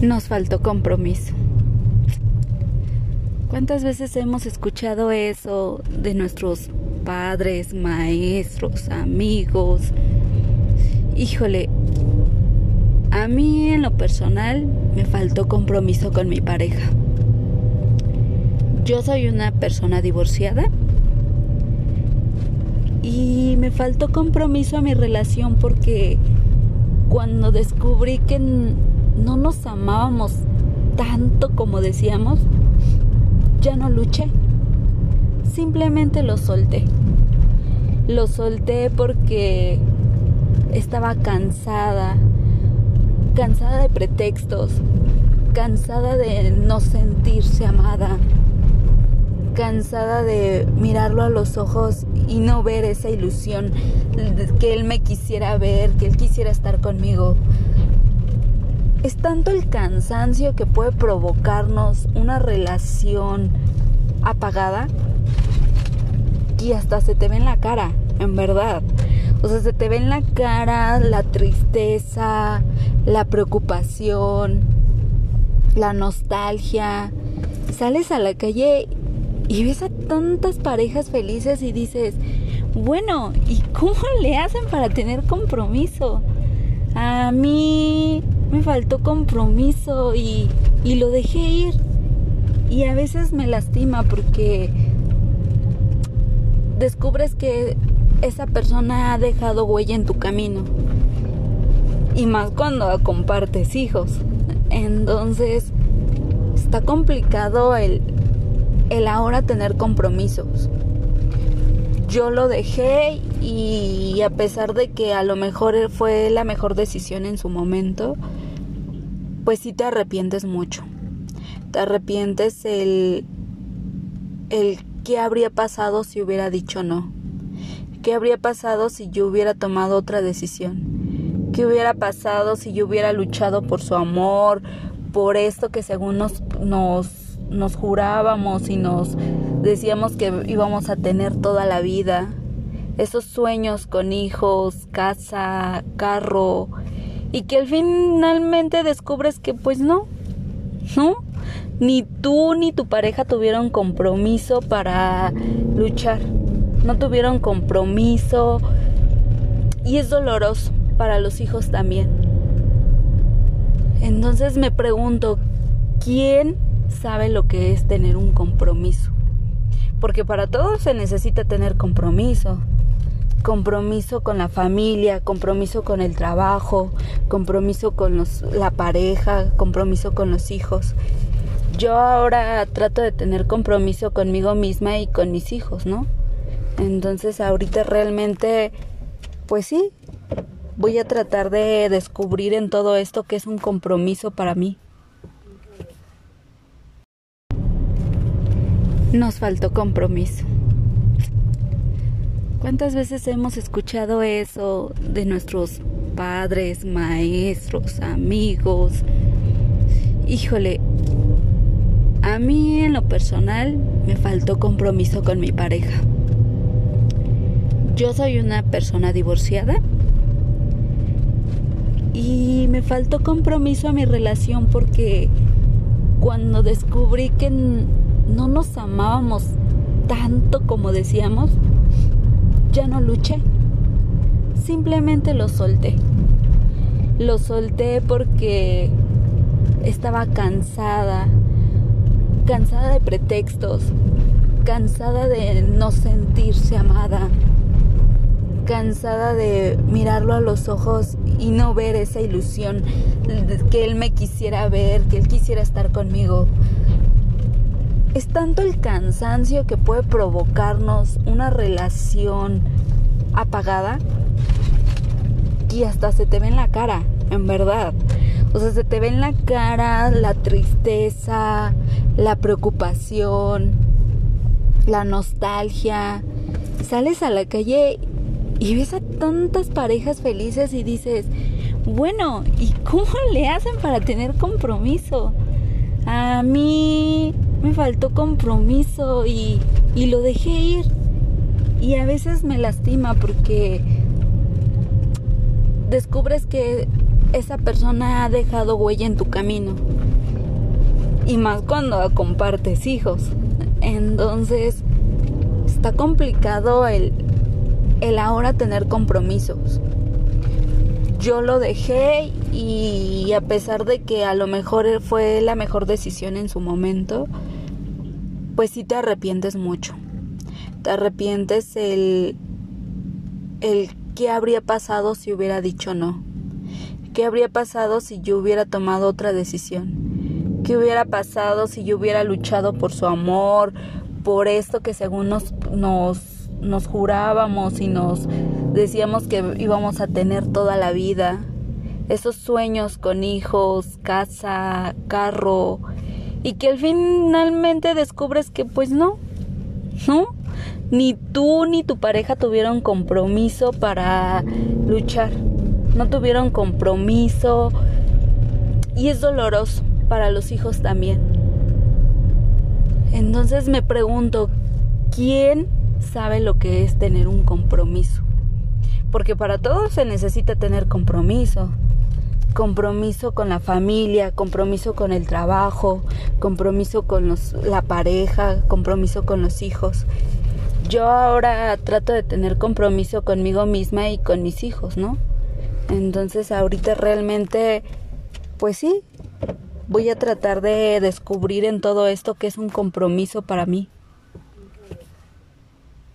Nos faltó compromiso. ¿Cuántas veces hemos escuchado eso de nuestros padres, maestros, amigos? Híjole, a mí en lo personal me faltó compromiso con mi pareja. Yo soy una persona divorciada y me faltó compromiso a mi relación porque cuando descubrí que no nos amábamos tanto como decíamos, ya no luché. Simplemente lo solté. Lo solté porque estaba cansada, cansada de pretextos, cansada de no sentirse amada, cansada de mirarlo a los ojos y no ver esa ilusión que él me quisiera ver, que él quisiera estar conmigo. Es tanto el cansancio que puede provocarnos una relación apagada y hasta se te ve en la cara, en verdad. O sea, se te ve en la cara la tristeza, la preocupación, la nostalgia. Sales a la calle y ves a tantas parejas felices y dices, bueno, ¿y cómo le hacen para tener compromiso? A mí me faltó compromiso y, y lo dejé ir. Y a veces me lastima porque descubres que esa persona ha dejado huella en tu camino. Y más cuando compartes hijos. Entonces, está complicado el, el ahora tener compromisos. Yo lo dejé y a pesar de que a lo mejor fue la mejor decisión en su momento, pues sí te arrepientes mucho. Te arrepientes el, el qué habría pasado si hubiera dicho no. ¿Qué habría pasado si yo hubiera tomado otra decisión? ¿Qué hubiera pasado si yo hubiera luchado por su amor, por esto que según nos, nos, nos jurábamos y nos decíamos que íbamos a tener toda la vida? Esos sueños con hijos, casa, carro, y que al finalmente descubres que pues no, ¿no? Ni tú ni tu pareja tuvieron compromiso para luchar, no tuvieron compromiso y es doloroso para los hijos también. Entonces me pregunto, ¿quién sabe lo que es tener un compromiso? Porque para todos se necesita tener compromiso compromiso con la familia, compromiso con el trabajo, compromiso con la pareja, compromiso con los hijos. Yo ahora trato de tener compromiso conmigo misma y con mis hijos, ¿no? Entonces ahorita realmente, pues sí, voy a tratar de descubrir en todo esto que es un compromiso para mí. Nos faltó compromiso. ¿Cuántas veces hemos escuchado eso de nuestros padres, maestros, amigos? Híjole, a mí en lo personal me faltó compromiso con mi pareja. Yo soy una persona divorciada y me faltó compromiso a mi relación porque cuando descubrí que no nos amábamos tanto como decíamos, ya no luché. Simplemente lo solté. Lo solté porque estaba cansada, cansada de pretextos, cansada de no sentirse amada, cansada de mirarlo a los ojos y no ver esa ilusión que él me quisiera ver, que él quisiera estar conmigo. Es tanto el cansancio que puede provocarnos una relación apagada y hasta se te ve en la cara, en verdad. O sea, se te ve en la cara la tristeza, la preocupación, la nostalgia. Sales a la calle y ves a tantas parejas felices y dices, bueno, ¿y cómo le hacen para tener compromiso? A mí me faltó compromiso y, y lo dejé ir. Y a veces me lastima porque descubres que esa persona ha dejado huella en tu camino. Y más cuando compartes hijos. Entonces, está complicado el, el ahora tener compromisos. Yo lo dejé y a pesar de que a lo mejor fue la mejor decisión en su momento, pues sí te arrepientes mucho. Te arrepientes el, el qué habría pasado si hubiera dicho no. ¿Qué habría pasado si yo hubiera tomado otra decisión? ¿Qué hubiera pasado si yo hubiera luchado por su amor, por esto que según nos, nos, nos jurábamos y nos decíamos que íbamos a tener toda la vida? Esos sueños con hijos, casa, carro, y que al finalmente descubres que pues no, ¿no? Ni tú ni tu pareja tuvieron compromiso para luchar no tuvieron compromiso y es doloroso para los hijos también. Entonces me pregunto, ¿quién sabe lo que es tener un compromiso? Porque para todos se necesita tener compromiso. Compromiso con la familia, compromiso con el trabajo, compromiso con los, la pareja, compromiso con los hijos. Yo ahora trato de tener compromiso conmigo misma y con mis hijos, ¿no? Entonces ahorita realmente, pues sí, voy a tratar de descubrir en todo esto que es un compromiso para mí.